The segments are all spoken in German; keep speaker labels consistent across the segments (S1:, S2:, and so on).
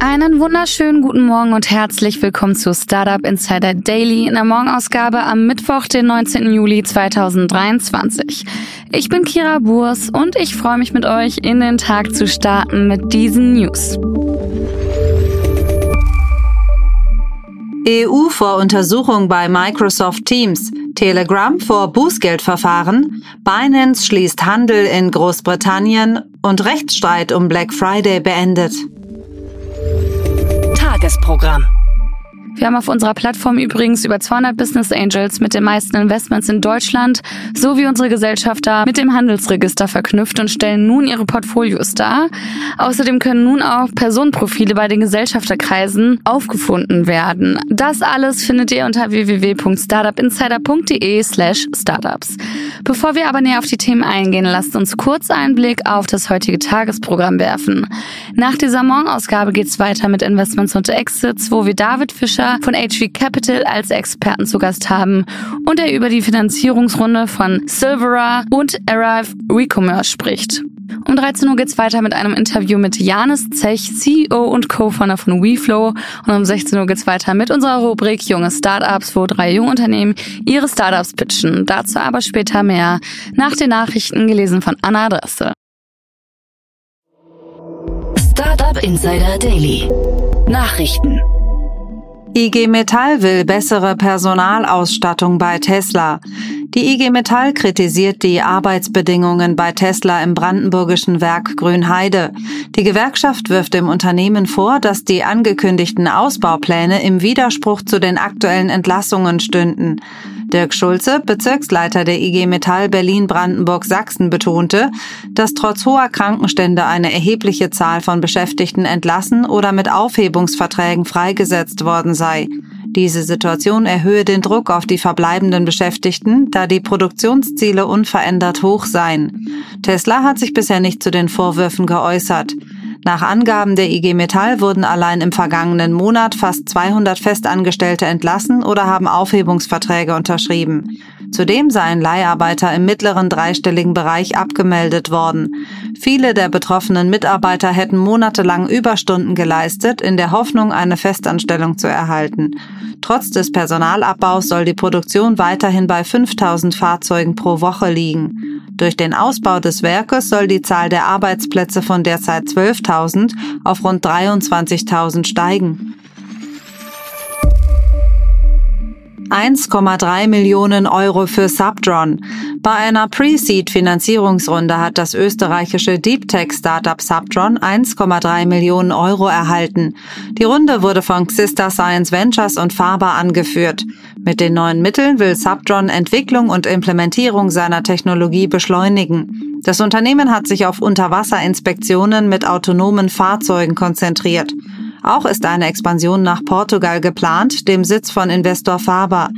S1: Einen wunderschönen guten Morgen und herzlich willkommen zu Startup Insider Daily in der Morgenausgabe am Mittwoch, den 19. Juli 2023. Ich bin Kira Burs und ich freue mich mit euch in den Tag zu starten mit diesen News.
S2: EU vor Untersuchung bei Microsoft Teams, Telegram vor Bußgeldverfahren, Binance schließt Handel in Großbritannien und Rechtsstreit um Black Friday beendet.
S3: Tagesprogramm.
S1: Wir haben auf unserer Plattform übrigens über 200 Business Angels mit den meisten Investments in Deutschland sowie unsere Gesellschafter mit dem Handelsregister verknüpft und stellen nun ihre Portfolios dar. Außerdem können nun auch Personenprofile bei den Gesellschafterkreisen aufgefunden werden. Das alles findet ihr unter www.startupinsider.de slash startups. Bevor wir aber näher auf die Themen eingehen, lasst uns kurz einen Blick auf das heutige Tagesprogramm werfen. Nach dieser Morgenausgabe geht's weiter mit Investments und Exits, wo wir David Fischer von HV Capital als Experten zu Gast haben und er über die Finanzierungsrunde von Silvera und Arrive Recommerce spricht. Um 13 Uhr geht's weiter mit einem Interview mit Janis Zech, CEO und Co-Founder von WeFlow. Und um 16 Uhr geht's weiter mit unserer Rubrik Junge Startups, wo drei junge Unternehmen ihre Startups pitchen. Dazu aber später mehr. Nach den Nachrichten gelesen von Anna Adresse.
S3: Startup Insider Daily. Nachrichten.
S2: IG Metall will bessere Personalausstattung bei Tesla. Die IG Metall kritisiert die Arbeitsbedingungen bei Tesla im brandenburgischen Werk Grünheide. Die Gewerkschaft wirft dem Unternehmen vor, dass die angekündigten Ausbaupläne im Widerspruch zu den aktuellen Entlassungen stünden. Dirk Schulze, Bezirksleiter der IG Metall Berlin-Brandenburg-Sachsen, betonte, dass trotz hoher Krankenstände eine erhebliche Zahl von Beschäftigten entlassen oder mit Aufhebungsverträgen freigesetzt worden sei. Diese Situation erhöhe den Druck auf die verbleibenden Beschäftigten, da die Produktionsziele unverändert hoch seien. Tesla hat sich bisher nicht zu den Vorwürfen geäußert. Nach Angaben der IG Metall wurden allein im vergangenen Monat fast 200 Festangestellte entlassen oder haben Aufhebungsverträge unterschrieben. Zudem seien Leiharbeiter im mittleren dreistelligen Bereich abgemeldet worden. Viele der betroffenen Mitarbeiter hätten monatelang Überstunden geleistet, in der Hoffnung, eine Festanstellung zu erhalten. Trotz des Personalabbaus soll die Produktion weiterhin bei 5000 Fahrzeugen pro Woche liegen. Durch den Ausbau des Werkes soll die Zahl der Arbeitsplätze von derzeit 12.000 auf rund 23.000 steigen. 1,3 Millionen Euro für Subdron. Bei einer Pre-Seed-Finanzierungsrunde hat das österreichische Deep Tech-Startup Subdron 1,3 Millionen Euro erhalten. Die Runde wurde von Xista Science Ventures und Faber angeführt. Mit den neuen Mitteln will Subdron Entwicklung und Implementierung seiner Technologie beschleunigen. Das Unternehmen hat sich auf Unterwasserinspektionen mit autonomen Fahrzeugen konzentriert. Auch ist eine Expansion nach Portugal geplant, dem Sitz von Investor Faber.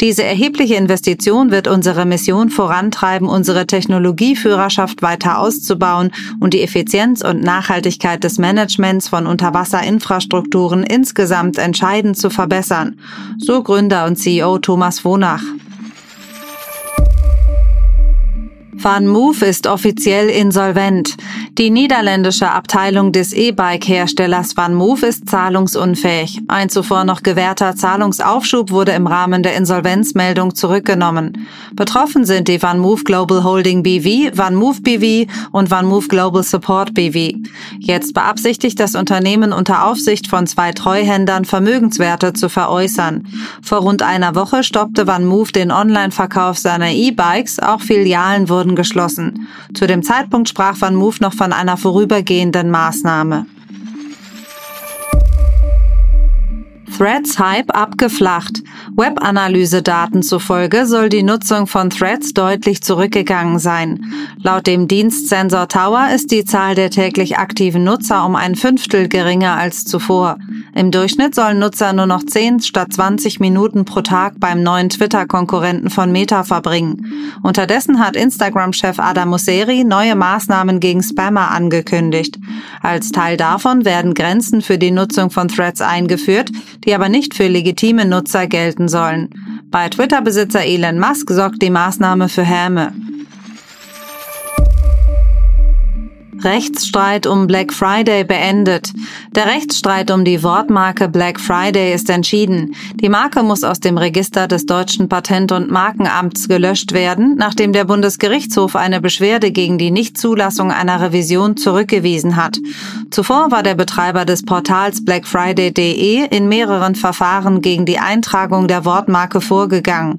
S2: Diese erhebliche Investition wird unsere Mission vorantreiben, unsere Technologieführerschaft weiter auszubauen und die Effizienz und Nachhaltigkeit des Managements von Unterwasserinfrastrukturen insgesamt entscheidend zu verbessern, so Gründer und CEO Thomas Wonach. Van Move ist offiziell insolvent. Die niederländische Abteilung des E-Bike-Herstellers Van Move ist zahlungsunfähig. Ein zuvor noch gewährter Zahlungsaufschub wurde im Rahmen der Insolvenzmeldung zurückgenommen. Betroffen sind die Van Move Global Holding BV, Van Move BV und Van Move Global Support BV. Jetzt beabsichtigt das Unternehmen unter Aufsicht von zwei Treuhändern Vermögenswerte zu veräußern. Vor rund einer Woche stoppte Van Move den Online-Verkauf seiner E-Bikes, auch Filialen wurden wurden geschlossen. Zu dem Zeitpunkt sprach Van Move noch von einer vorübergehenden Maßnahme. Threads-Hype abgeflacht. Web-Analyse-Daten zufolge soll die Nutzung von Threads deutlich zurückgegangen sein. Laut dem Dienst Sensor Tower ist die Zahl der täglich aktiven Nutzer um ein Fünftel geringer als zuvor. Im Durchschnitt sollen Nutzer nur noch 10 statt 20 Minuten pro Tag beim neuen Twitter-Konkurrenten von Meta verbringen. Unterdessen hat Instagram-Chef Adam Mosseri neue Maßnahmen gegen Spammer angekündigt. Als Teil davon werden Grenzen für die Nutzung von Threads eingeführt, die aber nicht für legitime Nutzer gelten sollen. Bei Twitter-Besitzer Elon Musk sorgt die Maßnahme für Häme. Rechtsstreit um Black Friday beendet. Der Rechtsstreit um die Wortmarke Black Friday ist entschieden. Die Marke muss aus dem Register des deutschen Patent- und Markenamts gelöscht werden, nachdem der Bundesgerichtshof eine Beschwerde gegen die Nichtzulassung einer Revision zurückgewiesen hat. Zuvor war der Betreiber des Portals blackfriday.de in mehreren Verfahren gegen die Eintragung der Wortmarke vorgegangen.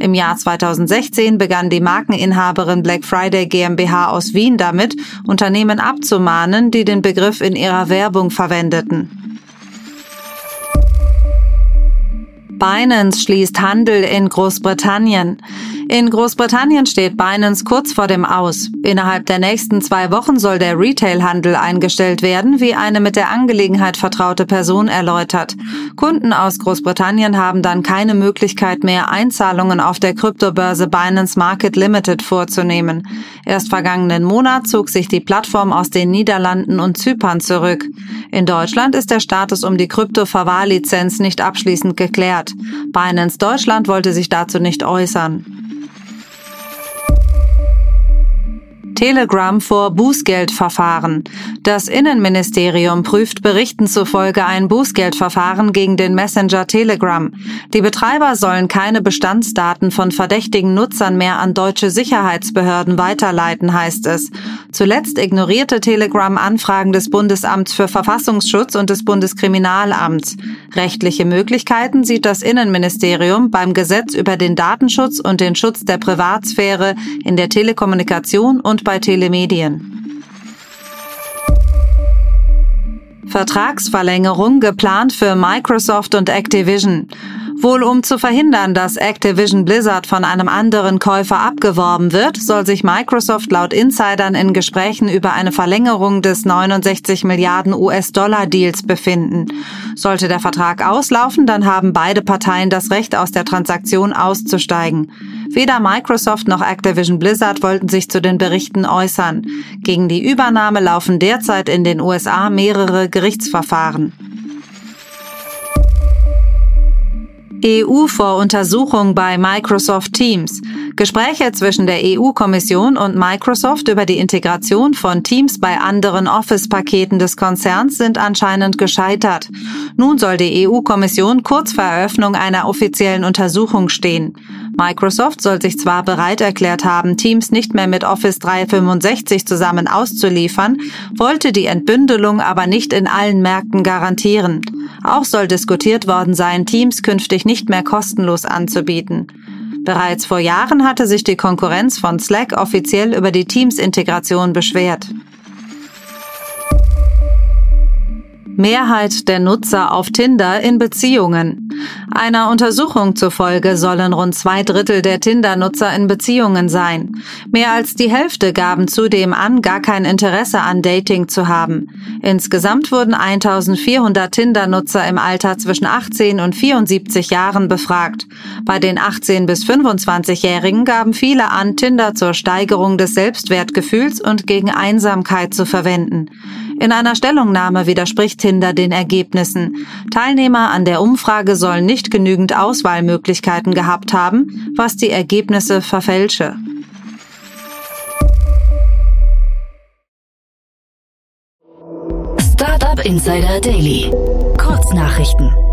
S2: Im Jahr 2016 begann die Markeninhaberin Black Friday GmbH aus Wien damit, Unternehmen abzumahnen, die den Begriff in ihrer Werbung verwendeten. Binance schließt Handel in Großbritannien. In Großbritannien steht Binance kurz vor dem Aus. Innerhalb der nächsten zwei Wochen soll der Retailhandel eingestellt werden, wie eine mit der Angelegenheit vertraute Person erläutert. Kunden aus Großbritannien haben dann keine Möglichkeit mehr, Einzahlungen auf der Kryptobörse Binance Market Limited vorzunehmen. Erst vergangenen Monat zog sich die Plattform aus den Niederlanden und Zypern zurück. In Deutschland ist der Status um die Krypto-Verwahrlizenz nicht abschließend geklärt. Binance Deutschland wollte sich dazu nicht äußern. Telegram vor Bußgeldverfahren. Das Innenministerium prüft Berichten zufolge ein Bußgeldverfahren gegen den Messenger Telegram. Die Betreiber sollen keine Bestandsdaten von verdächtigen Nutzern mehr an deutsche Sicherheitsbehörden weiterleiten, heißt es. Zuletzt ignorierte Telegram Anfragen des Bundesamts für Verfassungsschutz und des Bundeskriminalamts. Rechtliche Möglichkeiten sieht das Innenministerium beim Gesetz über den Datenschutz und den Schutz der Privatsphäre in der Telekommunikation und bei Telemedien. Vertragsverlängerung geplant für Microsoft und Activision. Wohl um zu verhindern, dass Activision Blizzard von einem anderen Käufer abgeworben wird, soll sich Microsoft laut Insidern in Gesprächen über eine Verlängerung des 69 Milliarden US-Dollar-Deals befinden. Sollte der Vertrag auslaufen, dann haben beide Parteien das Recht, aus der Transaktion auszusteigen. Weder Microsoft noch Activision Blizzard wollten sich zu den Berichten äußern. Gegen die Übernahme laufen derzeit in den USA mehrere Gerichtsverfahren. EU vor Untersuchung bei Microsoft Teams. Gespräche zwischen der EU-Kommission und Microsoft über die Integration von Teams bei anderen Office-Paketen des Konzerns sind anscheinend gescheitert. Nun soll die EU-Kommission kurz vor Eröffnung einer offiziellen Untersuchung stehen. Microsoft soll sich zwar bereit erklärt haben, Teams nicht mehr mit Office 365 zusammen auszuliefern, wollte die Entbündelung aber nicht in allen Märkten garantieren. Auch soll diskutiert worden sein, Teams künftig nicht mehr kostenlos anzubieten. Bereits vor Jahren hatte sich die Konkurrenz von Slack offiziell über die Teams-Integration beschwert. Mehrheit der Nutzer auf Tinder in Beziehungen. Einer Untersuchung zufolge sollen rund zwei Drittel der Tinder-Nutzer in Beziehungen sein. Mehr als die Hälfte gaben zudem an, gar kein Interesse an Dating zu haben. Insgesamt wurden 1400 Tinder-Nutzer im Alter zwischen 18 und 74 Jahren befragt. Bei den 18 bis 25-Jährigen gaben viele an, Tinder zur Steigerung des Selbstwertgefühls und gegen Einsamkeit zu verwenden. In einer Stellungnahme widerspricht Tinder den Ergebnissen. Teilnehmer an der Umfrage sollen nicht genügend Auswahlmöglichkeiten gehabt haben, was die Ergebnisse verfälsche.
S3: Startup Insider Daily. Kurznachrichten.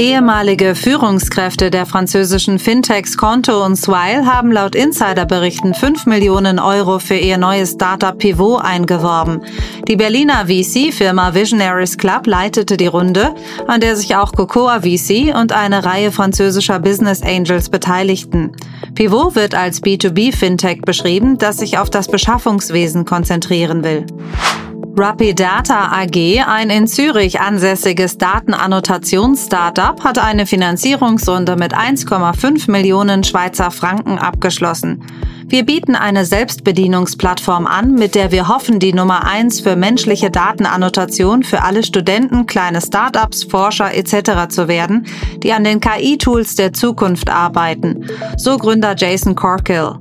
S2: Ehemalige Führungskräfte der französischen Fintechs Conto und Swile haben laut Insiderberichten 5 Millionen Euro für ihr neues Startup Pivot eingeworben. Die Berliner VC-Firma Visionaries Club leitete die Runde, an der sich auch Cocoa VC und eine Reihe französischer Business Angels beteiligten. Pivot wird als B2B-Fintech beschrieben, das sich auf das Beschaffungswesen konzentrieren will. Rapidata AG, ein in Zürich ansässiges Datenannotations-Startup, hat eine Finanzierungsrunde mit 1,5 Millionen Schweizer Franken abgeschlossen. Wir bieten eine Selbstbedienungsplattform an, mit der wir hoffen, die Nummer eins für menschliche Datenannotation für alle Studenten, kleine Startups, Forscher etc. zu werden, die an den KI-Tools der Zukunft arbeiten. So Gründer Jason Corkill.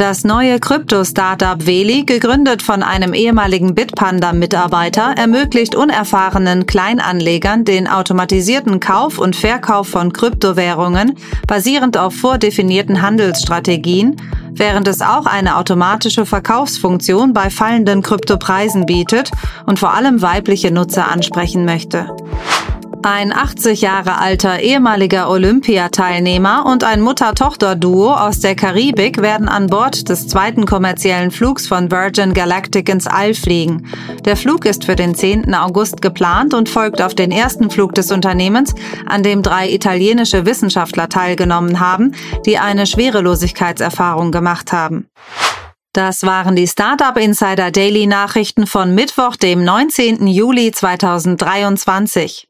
S2: Das neue Krypto-Startup Veli, gegründet von einem ehemaligen Bitpanda-Mitarbeiter, ermöglicht unerfahrenen Kleinanlegern den automatisierten Kauf und Verkauf von Kryptowährungen basierend auf vordefinierten Handelsstrategien, während es auch eine automatische Verkaufsfunktion bei fallenden Kryptopreisen bietet und vor allem weibliche Nutzer ansprechen möchte. Ein 80 Jahre alter ehemaliger Olympiateilnehmer und ein Mutter-Tochter-Duo aus der Karibik werden an Bord des zweiten kommerziellen Flugs von Virgin Galactic ins All fliegen. Der Flug ist für den 10. August geplant und folgt auf den ersten Flug des Unternehmens, an dem drei italienische Wissenschaftler teilgenommen haben, die eine Schwerelosigkeitserfahrung gemacht haben. Das waren die Startup Insider Daily Nachrichten von Mittwoch, dem 19. Juli 2023.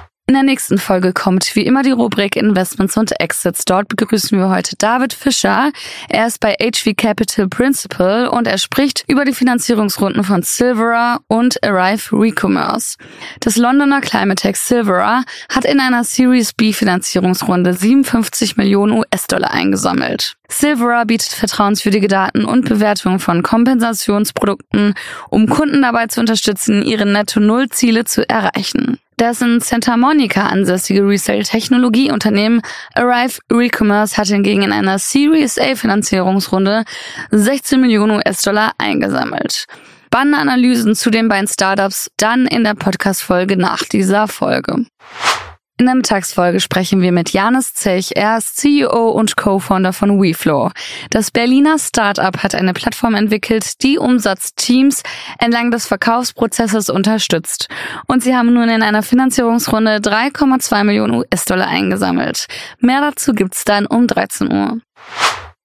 S1: In der nächsten Folge kommt wie immer die Rubrik Investments und Exits. Dort begrüßen wir heute David Fischer. Er ist bei HV Capital Principal und er spricht über die Finanzierungsrunden von Silvera und Arrive Recommerce. Das Londoner Climate Tech Silvera hat in einer Series B Finanzierungsrunde 57 Millionen US-Dollar eingesammelt. Silvera bietet vertrauenswürdige Daten und Bewertungen von Kompensationsprodukten, um Kunden dabei zu unterstützen, ihre Netto-Null-Ziele zu erreichen. Dessen Santa Monica ansässige Resale-Technologieunternehmen Arrive Recommerce hat hingegen in einer Series A Finanzierungsrunde 16 Millionen US-Dollar eingesammelt. Spannende zu den beiden Startups dann in der Podcast-Folge nach dieser Folge. In der Mittagsfolge sprechen wir mit Janis Zech. Er ist CEO und Co-Founder von WeFlow. Das Berliner Startup hat eine Plattform entwickelt, die Umsatzteams entlang des Verkaufsprozesses unterstützt. Und sie haben nun in einer Finanzierungsrunde 3,2 Millionen US-Dollar eingesammelt. Mehr dazu gibt's dann um 13 Uhr.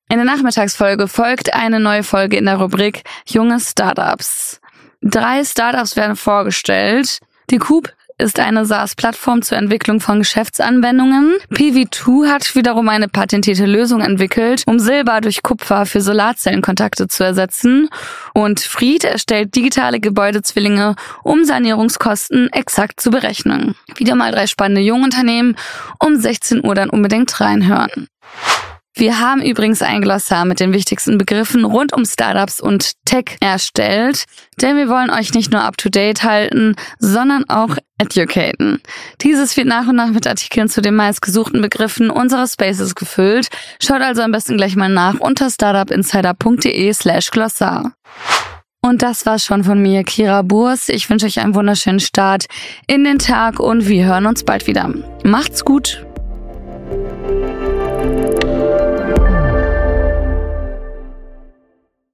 S1: In der Nachmittagsfolge folgt eine neue Folge in der Rubrik Junge Startups. Drei Startups werden vorgestellt. Die Coop ist eine SaaS-Plattform zur Entwicklung von Geschäftsanwendungen. PV2 hat wiederum eine patentierte Lösung entwickelt, um Silber durch Kupfer für Solarzellenkontakte zu ersetzen. Und Fried erstellt digitale Gebäudezwillinge, um Sanierungskosten exakt zu berechnen. Wieder mal drei spannende Jungunternehmen. Um 16 Uhr dann unbedingt reinhören. Wir haben übrigens ein Glossar mit den wichtigsten Begriffen rund um Startups und Tech erstellt, denn wir wollen euch nicht nur up-to-date halten, sondern auch educaten. Dieses wird nach und nach mit Artikeln zu den meistgesuchten Begriffen unserer Spaces gefüllt. Schaut also am besten gleich mal nach unter startupinsider.de slash Glossar. Und das war's schon von mir, Kira Burs. Ich wünsche euch einen wunderschönen Start in den Tag und wir hören uns bald wieder. Macht's gut!